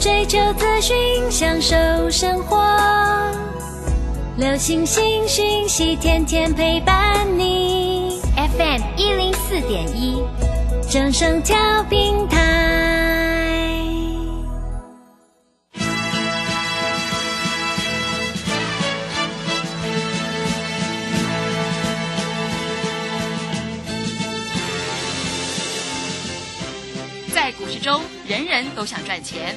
追求资讯，享受生活。流星星讯息，天天陪伴你。FM 一零四点一，掌声跳平台。在股市中，人人都想赚钱，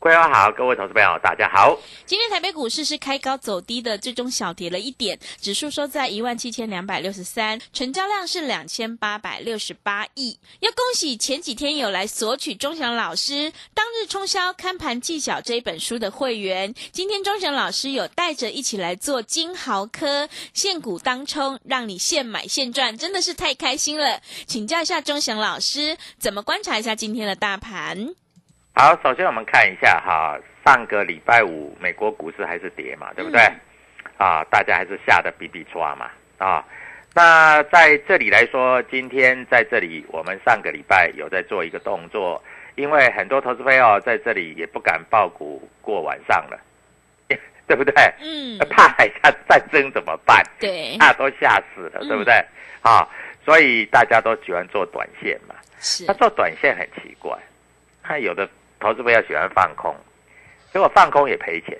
桂花好，各位投资朋友大家好。今天台北股市是开高走低的，最终小跌了一点，指数收在一万七千两百六十三，成交量是两千八百六十八亿。要恭喜前几天有来索取钟祥老师当日冲销看盘技巧这一本书的会员，今天钟祥老师有带着一起来做金豪科现股当冲，让你现买现赚，真的是太开心了。请教一下钟祥老师，怎么观察一下今天的大盘？好，首先我们看一下哈，上个礼拜五美国股市还是跌嘛，对不对？啊，大家还是吓得比比抓嘛啊。那在这里来说，今天在这里，我们上个礼拜有在做一个动作，因为很多投资朋友在这里也不敢报股过晚上了，对不对？嗯，怕海峡战争怎么办？对，怕都吓死了，对不对？啊，所以大家都喜欢做短线嘛。是那做短线很奇怪，看有的投资朋友喜欢放空，结果放空也赔钱。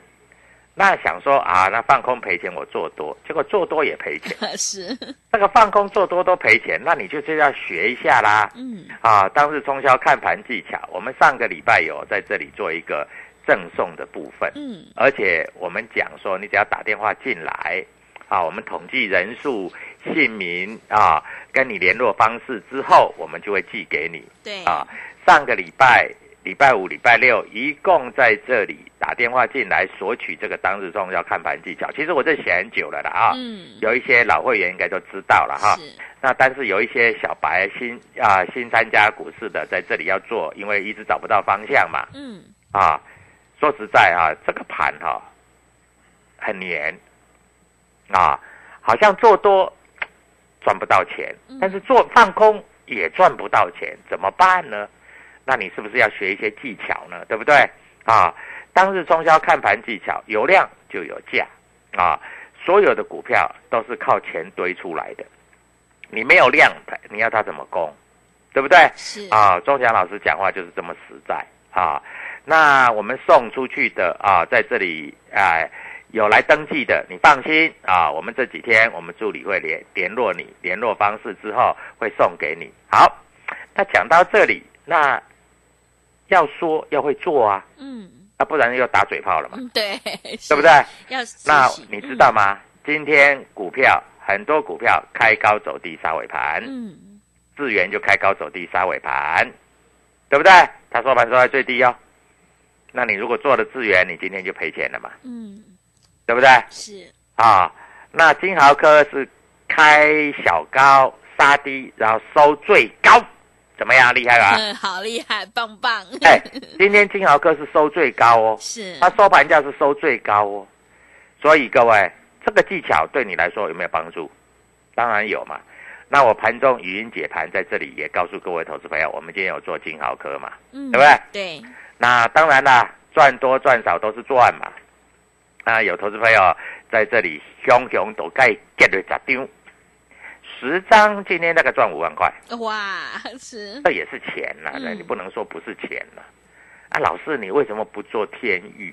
那想说啊，那放空赔钱我做多，结果做多也赔钱。是，那个放空做多都赔钱，那你就是要学一下啦。嗯，啊，当日冲销看盘技巧，我们上个礼拜有在这里做一个赠送的部分。嗯，而且我们讲说，你只要打电话进来，啊，我们统计人数、姓名啊，跟你联络方式之后，我们就会寄给你。对，啊，上个礼拜礼拜五、礼拜六一共在这里打电话进来索取这个当日重要看盘技巧。其实我这写很久了啦啊，嗯，有一些老会员应该都知道了哈。是，那但是有一些小白新啊新参加股市的，在这里要做，因为一直找不到方向嘛。嗯，啊，说实在啊，这个盘哈、很黏啊，好像做多赚不到钱，嗯但是做放空也赚不到钱，怎么办呢？那你是不是要学一些技巧呢？对不对？啊，当日冲销看盘技巧，有量就有价啊，所有的股票都是靠钱堆出来的，你没有量，你要它怎么攻？对不对？是，啊，钟祥老师讲话就是这么实在啊。那我们送出去的啊，在这里啊、有来登记的，你放心啊。我们这几天我们助理会联联络你，联络方式之后会送给你。好，那讲到这里，那要说要会做啊，嗯，啊，不然又打嘴炮了嘛，嗯，对，对不对？要那你知道？吗？今天股票很多股票开高走低杀尾盘，嗯，智源就开高走低杀尾盘，对不对？它收盘收在最低哦。那你如果做了智源，你今天就赔钱了嘛，嗯，对不对？是，啊，那金豪科是开小高杀低，然后收最高，怎么样？厉害吧？嗯，好厉害，棒棒，哎，今天金豪科是收最高哦，是，它收盘价是收最高哦，所以各位，这个技巧对你来说有没有帮助？当然有嘛。那我盘中语音解盘在这里也告诉各位投资朋友，我们今天有做金豪科嘛，嗯，对不对？对，那当然啦，赚多赚少都是赚嘛。那，有投资朋友在这里熊熊都该 get 了咋丢？十张今天大概赚五万块，哇，是这也是钱呐、那嗯你不能说不是钱呐、啊。老师，你为什么不做天域？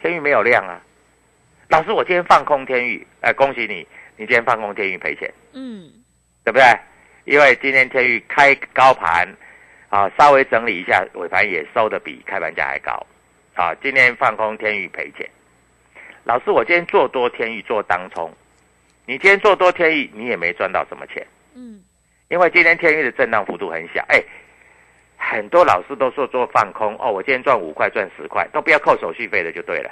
天域没有量啊。老师，我今天放空天域，哎、恭喜你，你今天放空天域赔钱，嗯，对不对？因为今天天域开高盘，啊，稍微整理一下，尾盘也收的比开盘价还高，啊，今天放空天域赔钱。老师，我今天做多天域做当冲，你今天做多天域，你也没赚到什么钱。嗯，因为今天天域的震荡幅度很小，哎，很多老师都说做放空哦，我今天赚五块赚十块，都不要扣手续费的就对了。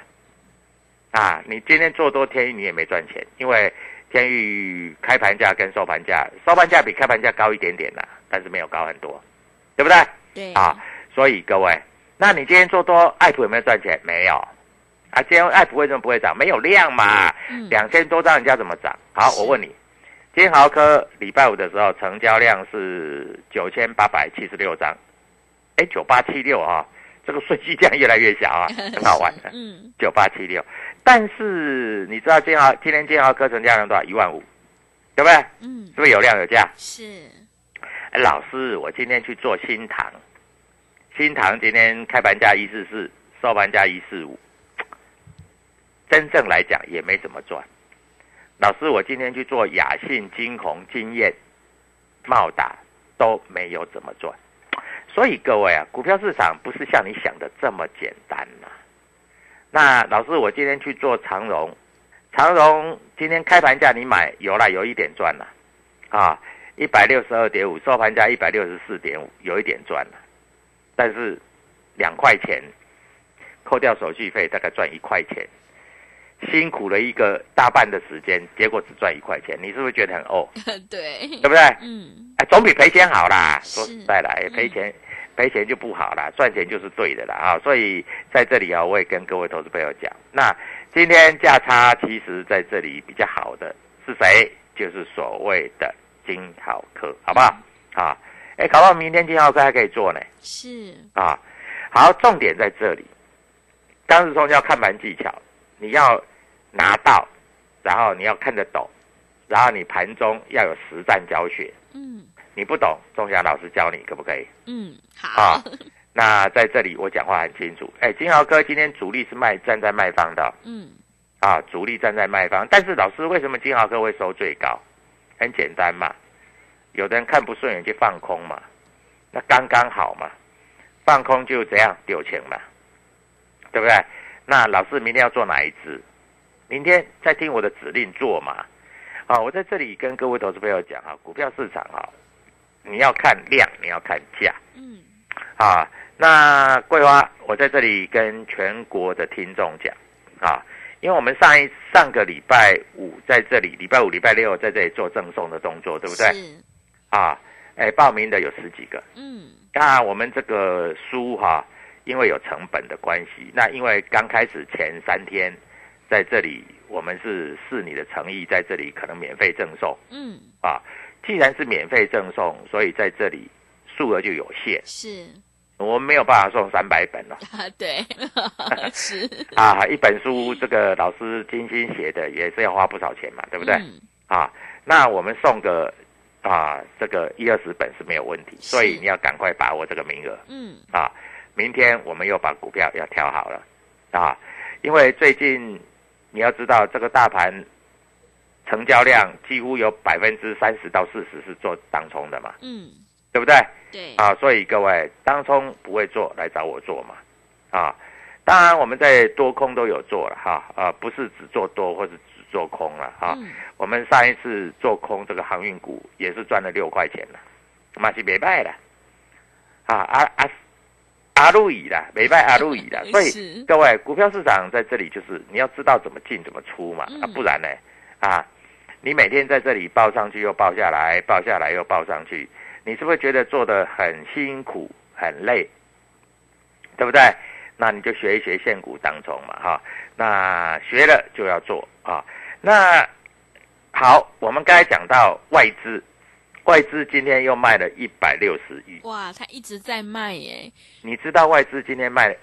啊，你今天做多天域你也没赚钱，因为天域开盘价跟收盘价，收盘价比开盘价高一点点啦，但是没有高很多，对不对？对，啊，所以各位，那你今天做多爱普有没有赚钱？没有。啊，今天爱普为什么不会涨？没有量嘛，嗯两千多张，人家怎么涨？好，我问你，今天豪科礼拜五的时候成交量是九千八百七十六张，哎，九八七六啊，这个顺序这样越来越小啊，很好玩的，嗯，九八七六。但是你知道今豪今天金豪科成交量多少？一万五，对不对？嗯，是不是有量有价？是，哎老师，我今天去做新塘，新塘今天开盘价一四四，收盘价一四五，真正来讲也没怎么赚。老师，我今天去做雅信、金鸿、金燕、茂达都没有怎么赚。所以各位啊，股票市场不是像你想的这么简单呐、那老师，我今天去做长荣，长荣今天开盘价你买有啦，有一点赚了，啊，一百六十二点五，收盘价一百六十四点五，有一点赚了，但是两块钱，扣掉手续费大概赚一块钱，辛苦了一个大半的时间，结果只赚一块钱，你是不是觉得很哦？对，对不对？嗯，哎，总比赔钱好啦。是说实在的，哎赔钱赔钱就不好啦，赚钱就是对的啦啊。所以在这里啊，我也跟各位投资朋友讲，那今天价差其实在这里比较好的是谁？就是所谓的金好科，好不好？啊，哎，搞不好明天金豪科还可以做呢。是，啊，好，重点在这里。当日冲要看盘技巧，你要拿到，然后你要看得懂，然后你盘中要有实战教学。嗯你不懂，钟祥老师教你，可不可以？嗯，好啊，那在这里我讲话很清楚。哎，金豪哥今天主力是卖站在卖方的嗯，啊，主力站在卖方。但是老师为什么金豪哥会收最高？很简单嘛，有的人看不顺眼就放空嘛，那刚刚好嘛，放空就这样丢钱嘛，对不对？那老师明天要做哪一支？明天再听我的指令做嘛。啊，我在这里跟各位投资朋友讲啊，股票市场啊，你要看量，你要看价。嗯，啊，那桂花，我在这里跟全国的听众讲啊，因为我们上一上个礼拜五在这里，礼拜五、礼拜六在这里做赠送的动作，对不对？是，啊，哎，报名的有十几个。嗯，那我们这个书哈、因为有成本的关系，那因为刚开始前三天在这里，我们是视你的诚意，在这里可能免费赠送嗯，啊。既然是免费赠送，所以在这里数额就有限，是，我们没有办法送三百本了。啊，对，是，啊，一本书这个老师精心写的，也是要花不少钱嘛，对不对？嗯啊，那我们送个啊这个一二十本是没有问题，所以你要赶快把握这个名额嗯，啊！明天我们又把股票要调好了啊，因为最近你要知道这个大盘成交量几乎有百分之三十到四十是做当冲的嘛，嗯，对不对？对，啊，所以各位当冲不会做，来找我做嘛。啊，当然我们在多空都有做了哈，啊，不是只做多或者只做空了哈。嗯，我们上一次做空这个航运股也是赚了六块钱了，嘛是没卖的。啊啊啊！阿路乙啦，没败阿路乙啦，所以各位股票市场在这里就是你要知道怎么进怎么出嘛，啊嗯，不然呢，啊，你每天在这里报上去又报下来，报下来又报上去，你是不是觉得做的很辛苦很累，对不对？那你就学一学现股当中嘛，哈，那学了就要做啊。那好，我们刚才讲到外资，外资今天又卖了一百六十亿，哇，他一直在卖耶，你知道外资今天卖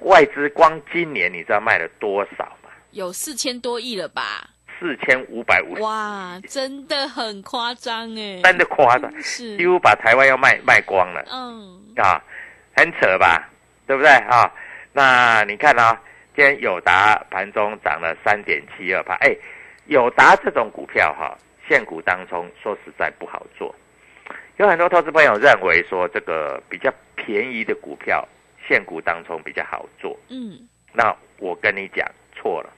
外资光今年你知道卖了多少吗？有四千多亿了吧？四千五百五十，哇，真的很夸张哎，真的夸张，是。几乎把台湾要卖卖光了。嗯。啊，很扯吧？对不对？啊？那你看啊，今天友达盘中涨了三点七二八，哎，友达这种股票哈、现股当中说实在不好做，有很多投资朋友认为说这个比较便宜的股票现股当中比较好做，嗯，那我跟你讲错了，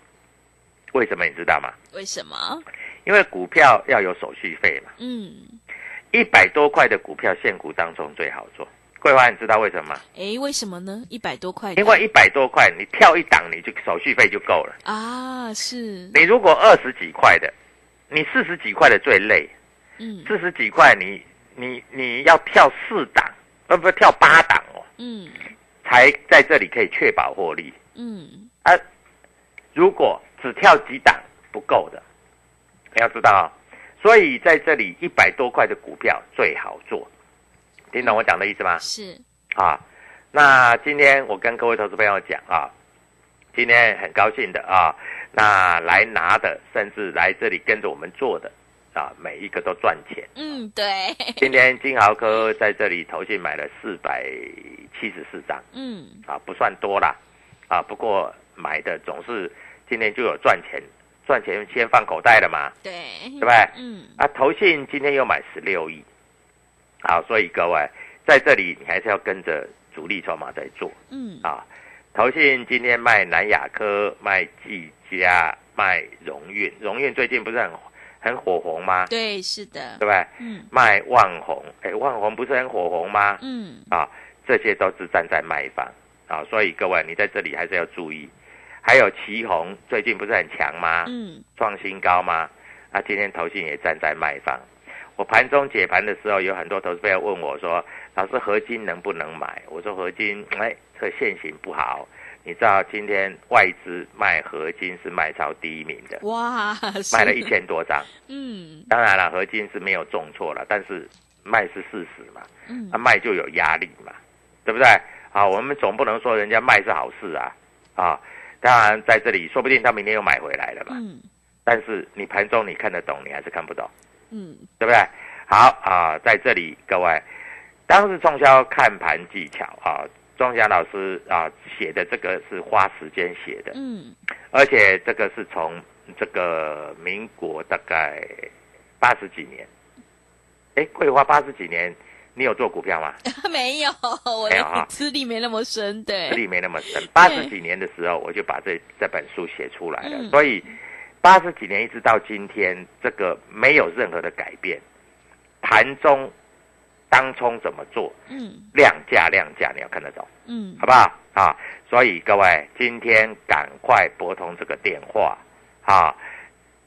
为什么你知道吗？为什么？因为股票要有手续费嘛，嗯，一百多块的股票现股当中最好做。桂花，你知道为什么吗？哎，为什么呢？一百多块，因为一百多块，你跳一档，你就手续费就够了。啊，是，你如果二十几块的，你四十几块的最累，嗯。四十几块你你你要跳四档，呃不跳八档哦，嗯。才在这里可以确保获利嗯，啊。如果只跳几档不够的，你要知道啊、所以在这里一百多块的股票最好做，听懂我讲的意思吗？是，啊，那今天我跟各位投资朋友讲啊，今天很高兴的啊，那来拿的，甚至来这里跟着我们做的啊，每一个都赚钱。嗯，对，今天金豪科在这里投信买了四百七十四张。嗯。啊，不算多啦。啊，不过买的总是今天就有赚钱，赚钱先放口袋了嘛，对，对不对？嗯。啊，投信今天又买十六亿，好，所以各位在这里你还是要跟着主力筹码在做。嗯，啊。投信今天卖南亚科、卖技嘉、卖荣运，荣运最近不是很很火红吗？对，是的对，不对？嗯卖万红，哎，万红不是很火红吗？嗯，啊，这些都是站在卖方啊，所以各位你在这里还是要注意。还有旗红最近不是很强吗？嗯创新高吗？啊，今天投信也站在卖方。我盘中解盘的时候，有很多投资朋友问我说：“老师，合金能不能买？”我说：“合金，哎，这个现行不好。你知道今天外资卖合金是卖超第一名的，哇，是卖了一，千多张。嗯当然了，合金是没有重挫了，但是卖是事实嘛，嗯啊，卖就有压力嘛，对不对？啊，我们总不能说人家卖是好事啊，啊，当然在这里说不定他明天又买回来了嘛。嗯但是你盘中你看得懂，你还是看不懂，嗯，对不对？好啊，在这里各位，当日冲销看盘技巧啊，钟祥老师啊写的这个是花时间写的，嗯，而且这个是从这个民国大概八十几年，哎，桂花八十几年，你有做股票吗？没有，我资历没那么深，对。资，历没那么深。八十几年的时候，我就把这这本书写出来了，嗯。所以八十几年一直到今天，这个没有任何的改变。盘中当冲怎么做？嗯。量价量价，你要看得懂，嗯。好不好？啊，所以各位今天赶快拨通这个电话，啊，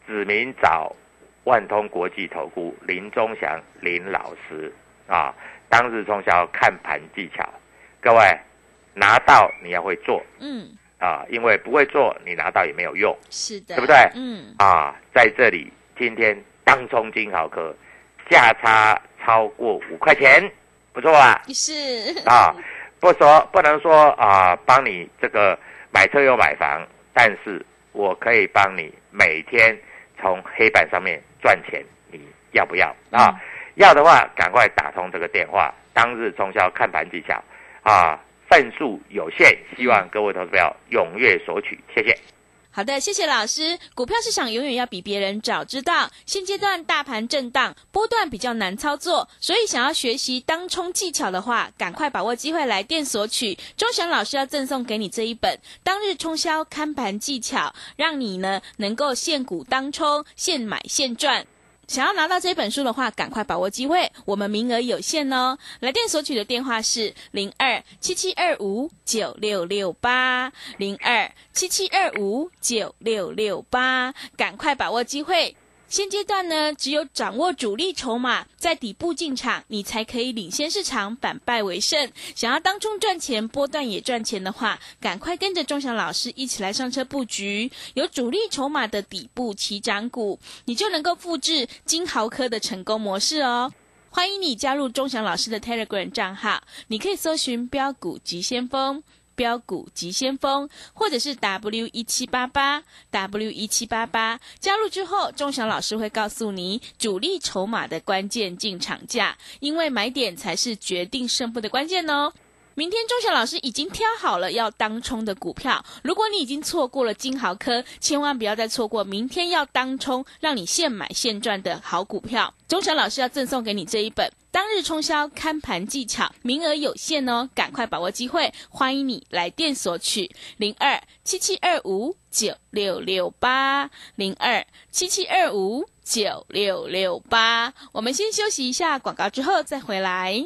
指明找万通国际投顾林忠祥林老师。啊，当日冲销看盘技巧，各位拿到你要会做。嗯，啊，因为不会做你拿到也没有用。是的，对不对？嗯。啊。在这里今天当冲金豪科价差超过五块钱，不错啊。是啊，不说不能说啊，帮你这个买车又买房，但是我可以帮你每天从黑板上面赚钱，你要不要啊？要的话，赶快打通这个电话，当日冲销看盘技巧啊，份数有限，希望各位投资友踊跃索取，谢谢。好的，谢谢老师。股票市场永远要比别人早知道，现阶段大盘震荡，波段比较难操作，所以想要学习当冲技巧的话，赶快把握机会来电索取。钟祥老师要赠送给你这一本《当日冲销看盘技巧》，让你呢能够现股当冲，现买现赚。想要拿到这本书的话，赶快把握机会，我们名额有限哦。来电索取的电话是零二七七二五九六六八零二七七二五九六六八，赶快把握机会。现阶段呢，只有掌握主力筹码，在底部进场，你才可以领先市场，反败为胜。想要当中赚钱，波段也赚钱的话，赶快跟着钟祥老师一起来上车布局，有主力筹码的底部起涨股，你就能够复制金豪科的成功模式哦。欢迎你加入钟祥老师的 Telegram 账号，你可以搜寻标股急先锋。标股急先锋，或者是 W 一七八八 W 一七八八。加入之后，钟祥老师会告诉你主力筹码的关键进场价，因为买点才是决定胜负的关键哦。明天钟祥老师已经挑好了要当冲的股票，如果你已经错过了金豪科，千万不要再错过明天要当冲，让你现买现赚的好股票。钟祥老师要赠送给你这一本《当日冲销看盘技巧》，名额有限哦，赶快把握机会，欢迎你来电索取零二七七二五九六六八零二七七二五九六六八。我们先休息一下广告，之后再回来。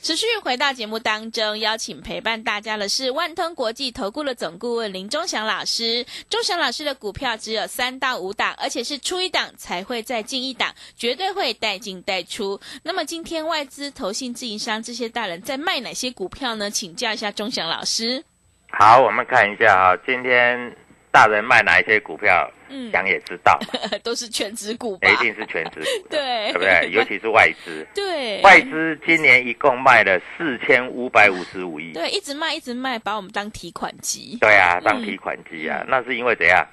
持续回到节目当中，邀请陪伴大家的是万通国际投顾的总顾问林忠祥老师。忠祥老师的股票只有三到五档，而且是出一档才会再进一档，绝对会带进带出。那么今天外资、投信、自营商这些大人在卖哪些股票呢？请教一下忠祥老师。好，我们看一下啊，今天大人卖哪一些股票，嗯，想也知道，都是全职股吧？一定是全职股的，对。对不对？尤其是外资，对。外资今年一共卖了四千五百五十五亿，对，一直卖一直卖，把我们当提款机。对啊，当提款机啊，那是因为怎样？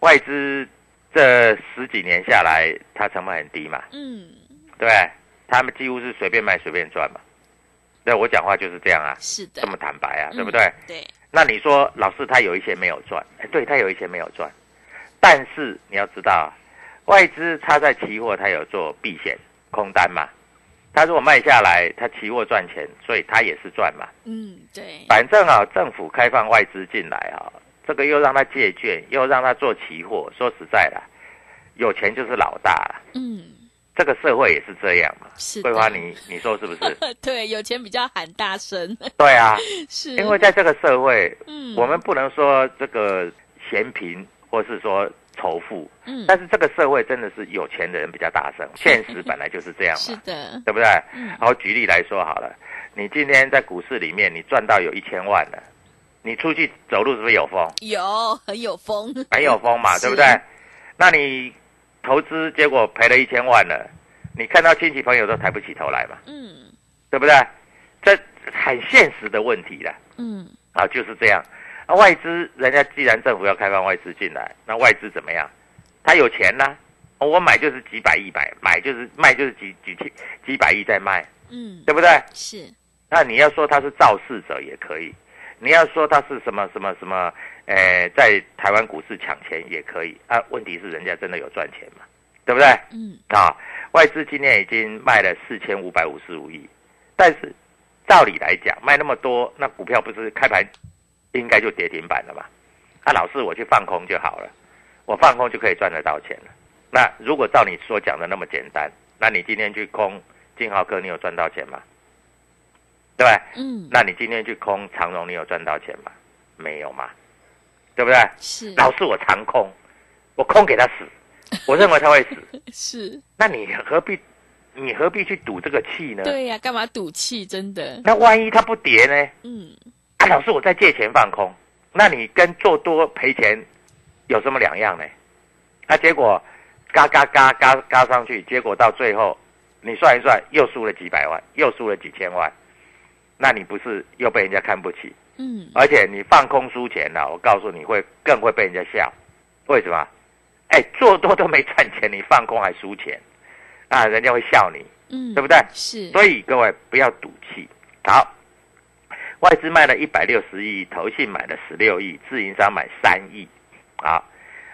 外资这十几年下来，它成本很低嘛，嗯，对？他们几乎是随便卖随便赚嘛。对我讲话就是这样啊，是的，这么坦白啊，嗯对不对？对，那你说老师他有一些没有赚，哎，对他有一些没有赚，但是你要知道啊，外资他在期货他有做避险空单嘛，他如果卖下来，他期货赚钱，所以他也是赚嘛。嗯，对，反正啊，政府开放外资进来啊，这个又让他借券，又让他做期货，说实在的，有钱就是老大了。嗯，这个社会也是这样嘛。是的桂花，你你说是不是？对，有钱比较喊大声，对啊，是因为在这个社会，嗯，我们不能说这个嫌贫，或是说仇富，嗯，但是这个社会真的是有钱的人比较大声，现实本来就是这样嘛 是嘛，的，对不对？嗯然后举例来说好了，你今天在股市里面你赚到有一千万了，你出去走路是不是有风？有很有风，很有风嘛，是对不对？那你投资结果赔了一千万了，你看到亲戚朋友都抬不起头来嘛，嗯对不对？这很现实的问题了嗯，啊，就是这样。啊，外资人家既然政府要开放外资进来，那外资怎么样？他有钱呐、哦我买就是几百亿买，买就是卖就是几几千几百亿在卖，嗯，对不对？是，那你要说他是肇事者也可以，你要说他是什么什么什么，呃，在台湾股市抢钱也可以啊。问题是人家真的有赚钱嘛，对不对？嗯啊，外资今年已经卖了四千五百五十五亿，但是照理来讲，卖那么多，那股票不是开盘应该就跌停板了嘛？啊，老师我去放空就好了，我放空就可以赚得到钱了。那如果照你所讲的那么简单，那你今天去空金豪科，你有赚到钱吗？对不对？嗯，那你今天去空长荣，你有赚到钱吗？没有嘛，对不对？是老是，我长空，我空给他死，我认为他会死，是，那你何必你何必去赌这个气呢？对呀，干嘛赌气？真的，那万一它不跌呢？嗯，啊，老师，我在借钱放空，那你跟做多赔钱有什么两样呢？啊，结果嘎嘎嘎嘎嘎上去，结果到最后你算一算，又输了几百万，又输了几千万，那你不是又被人家看不起？嗯，而且你放空输钱了，我告诉你会更会被人家笑，为什么？哎，做多都没赚钱，你放空还输钱，啊，人家会笑你，嗯，对不对？是，所以各位不要赌气。好，外资卖了一百六十亿，投信买了十六亿，自营商买三亿。啊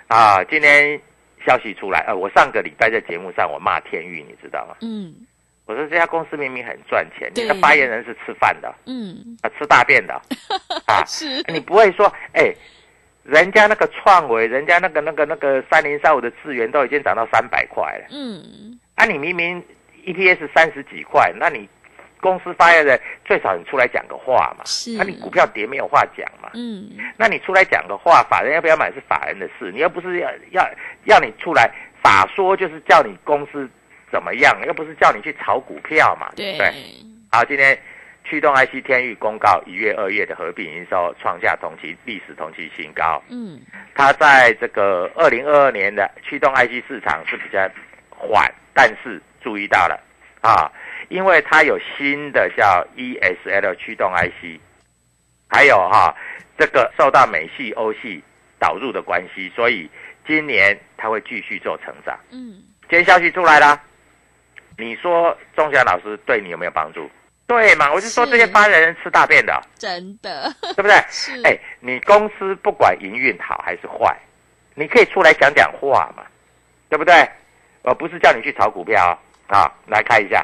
啊，今天消息出来，呃，我上个礼拜在节目上我骂天域，你知道吗？嗯。我说这家公司明明很赚钱，你的发言人是吃饭的嗯，啊，吃大便的。啊，是，你不会说，哎、人家那个创维，人家那个那个那个三零三五的资源都已经涨到三百块了，嗯，啊，你明明 EPS 三十几块，那你公司发言人最少你出来讲个话嘛，是。那、你股票跌没有话讲嘛，嗯，那你出来讲个话，法人要不要买是法人的事，你又不是要要要你出来法说，就是叫你公司怎么样，又不是叫你去炒股票嘛，对。不对？好，今天驱动 IC 天域公告一月、二月的合并营收创下同期历史同期新高，嗯，它在这个二零二二年的驱动 IC 市场是比较缓，但是注意到了啊，因为它有新的叫 ESL 驱动 IC，还有哈、这个受到美系、欧系导入的关系，所以今年它会继续做成长。嗯，今天消息出来了，你说钟祥老师对你有没有帮助？对嘛？我就说是这些班人吃大便的，真的对不对？是，哎，你公司不管营运好还是坏，你可以出来讲讲话嘛，对不对？我，不是叫你去炒股票啊。啊来看一下，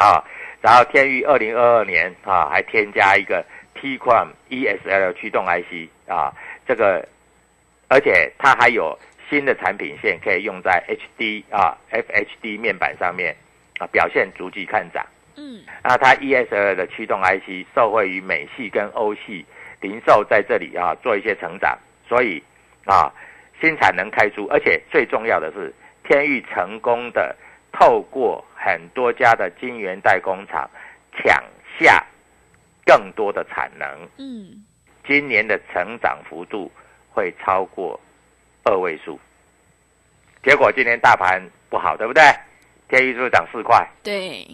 啊，然后天域二零二二年啊还添加一个 T Quam ESL 驱动 IC 啊，这个而且它还有新的产品线可以用在 HD 啊 FHD 面板上面啊，表现逐季看涨。嗯，那它 ESL 的驱动 IC 受惠于美系跟欧系零售在这里啊做一些成长，所以啊新产能开出，而且最重要的是天域成功的透过很多家的晶圆代工厂抢下更多的产能，嗯，今年的成长幅度会超过二位数。结果今年大盘不好，对不对？天宇是不是涨四块？对，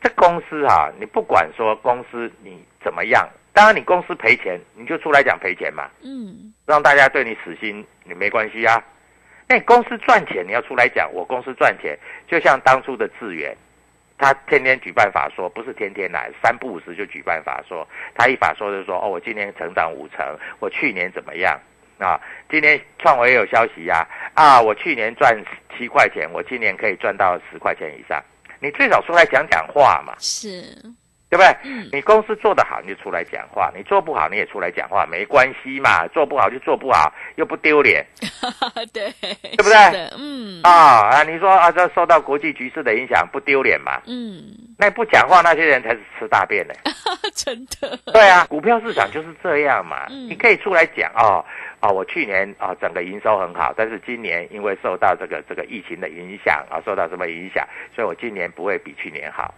这公司啊，你不管说公司你怎么样，当然你公司赔钱，你就出来讲赔钱嘛，嗯，让大家对你死心，你没关系啊。那公司赚钱，你要出来讲，我公司赚钱，就像当初的智源，他天天举办法说，不是天天来，三不五时就举办法说，他一法说就说，哦，我今年成长五成，我去年怎么样啊？今年创维也有消息呀、啊，我去年赚七块钱，我今年可以赚到十块钱以上。你最少出来讲讲话嘛，是，对不对？嗯，你公司做得好，你就出来讲话；你做不好，你也出来讲话，没关系嘛。做不好就做不好，又不丢脸 对，对不对嗯，啊啊！你说啊，这受到国际局势的影响，不丢脸嘛？嗯，那不讲话那些人才是吃大便呢。真的，对啊，股票市场就是这样嘛。嗯你可以出来讲哦哦，我去年啊、整个营收很好，但是今年因为受到这个这个疫情的影响啊，受到什么影响，所以我今年不会比去年好。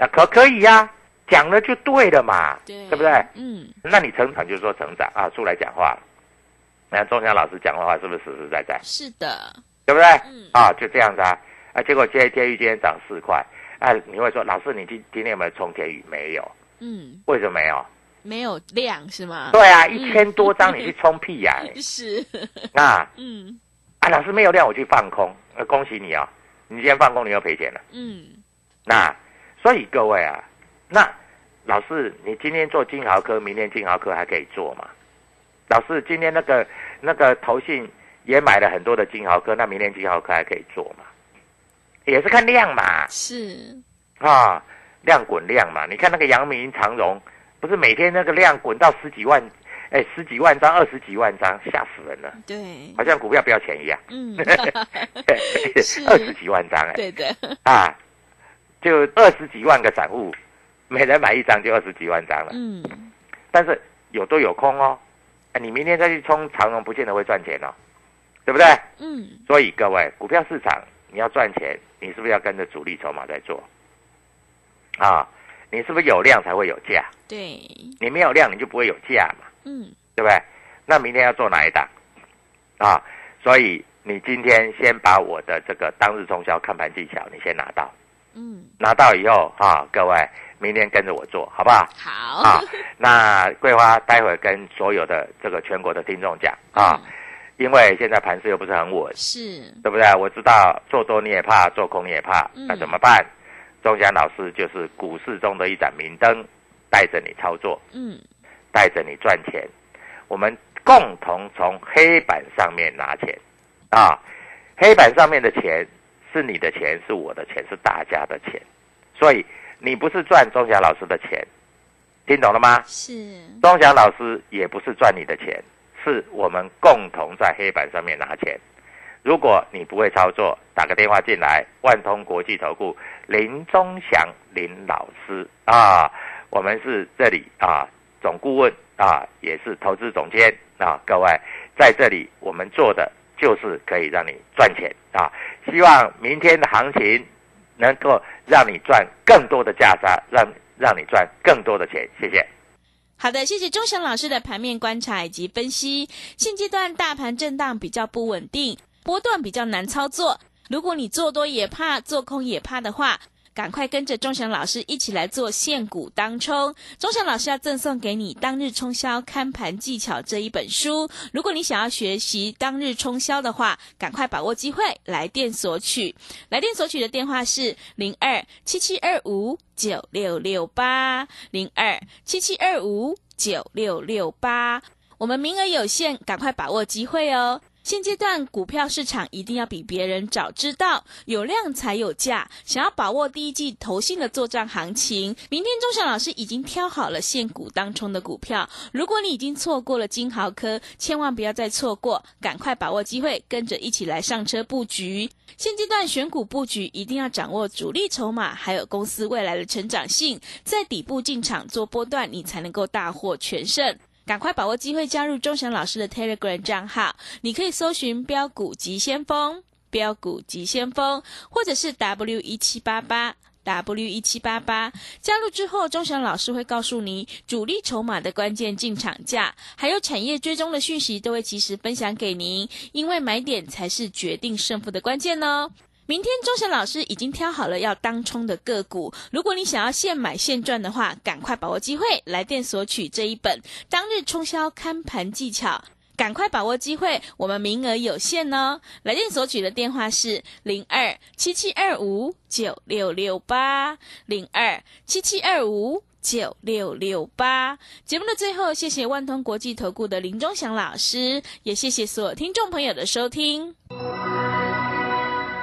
那、可可以呀、讲了就对了嘛，对，对不对？嗯，那你成长就是说成长啊，出来讲话。那钟祥老师讲的话是不是实实在在？是的，对不对？嗯啊，就这样子啊。啊，结果今天天宇今天涨四块，啊，你会说老师你今今天有没有冲天宇？没有，嗯，为什么没有？没有量是吗？对啊，一千多张你去冲屁呀、是，啊嗯啊，老师没有量我去放空，呃，恭喜你哦，你今天放空你又赔钱了。嗯，那所以各位啊，那老师你今天做金豪科，明天金豪科还可以做吗？老师今天那个那个投信也买了很多的金豪科，那明天金豪科还可以做吗？也是看量嘛，是，啊，量滚量嘛。你看那个阳明长荣，不是每天那个量滚到十几万，哎，十几万张、二十几万张，吓死人了，对，好像股票不要钱一样。嗯，二十几万张哎、对的，啊，就二十几万个散户，每人买一张就二十几万张了。嗯，但是有多有空哦，哎，你明天再去冲长荣，不见得会赚钱哦，对不对？嗯，所以各位，股票市场你要赚钱，你是不是要跟着主力筹码在做？啊，你是不是有量才会有价？对，你没有量，你就不会有价嘛，嗯，对不对？那明天要做哪一档？啊，所以你今天先把我的这个当日冲销看盘技巧，你先拿到，嗯，拿到以后啊，各位明天跟着我做，好不好？好，啊，那桂花待会跟所有的这个全国的听众讲啊，嗯因为现在盘势又不是很稳，是，对不对？我知道做多你也怕，做空你也怕，嗯那怎么办？钟祥老师就是股市中的一盏明灯，带着你操作，嗯，带着你赚钱，我们共同从黑板上面拿钱啊！黑板上面的钱是你的钱，是我的钱，是大家的钱，所以你不是赚钟祥老师的钱，听懂了吗？是，钟祥老师也不是赚你的钱，是我们共同在黑板上面拿钱。如果你不会操作，打个电话进来，万通国际投顾林钟祥林老师啊，我们是这里啊总顾问啊，也是投资总监啊，各位在这里我们做的就是可以让你赚钱啊，希望明天的行情能够让你赚更多的价差，让让你赚更多的钱，谢谢。好的，谢谢钟祥老师的盘面观察以及分析。现阶段大盘震荡比较不稳定，波段比较难操作。如果你做多也怕，做空也怕的话，赶快跟着钟祥老师一起来做现股当冲。钟祥老师要赠送给你《当日冲销看盘技巧》这一本书。如果你想要学习当日冲销的话，赶快把握机会，来电索取。来电索取的电话是零二七七二五九六六八零二七七二五九六六八。我们名额有限，赶快把握机会哦。现阶段股票市场一定要比别人早知道，有量才有价。想要把握第一季投信的作战行情，明天钟祥老师已经挑好了现股当冲的股票。如果你已经错过了金豪科，千万不要再错过，赶快把握机会，跟着一起来上车布局。现阶段选股布局一定要掌握主力筹码，还有公司未来的成长性，在底部进场做波段，你才能够大获全胜。赶快把握机会加入钟祥老师的 Telegram 账号，你可以搜寻“标股急先锋”、“标股急先锋”，或者是 W 一七八八 W 一七八八。加入之后，钟祥老师会告诉你主力筹码的关键进场价，还有产业追踪的讯息，都会及时分享给您。因为买点才是决定胜负的关键哦。明天钟祥老师已经挑好了要当冲的个股，如果你想要现买现赚的话，赶快把握机会，来电索取这一本当日冲销看盘技巧，赶快把握机会，我们名额有限哦。来电索取的电话是零二七七二五九六六八零二七七二五九六六八。节目的最后，谢谢万通国际投顾的林忠祥老师，也谢谢所有听众朋友的收听。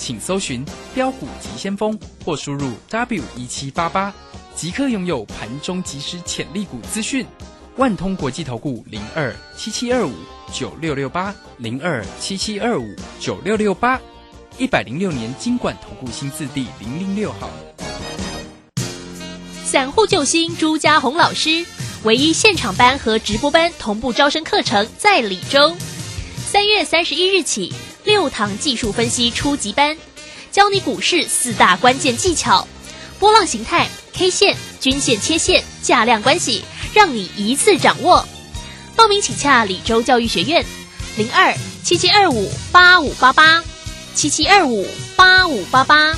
请搜寻标股急先锋或输入 W 一七八八。即刻拥有盘中即时潜力股资讯，万通国际投顾零二七七二五九六六八零二七七二五九六六八，一百零六年金管投顾新字第零零六号。散户救星朱家红老师，唯一现场班和直播班同步招生课程在李州，三月三十一日起六堂技术分析初级班，教你股市四大关键技巧，波浪形态。K 线、均线、切线、价量关系，让你一次掌握。报名请洽李州教育学院，零二七七二五八五八八，七七二五八五八八。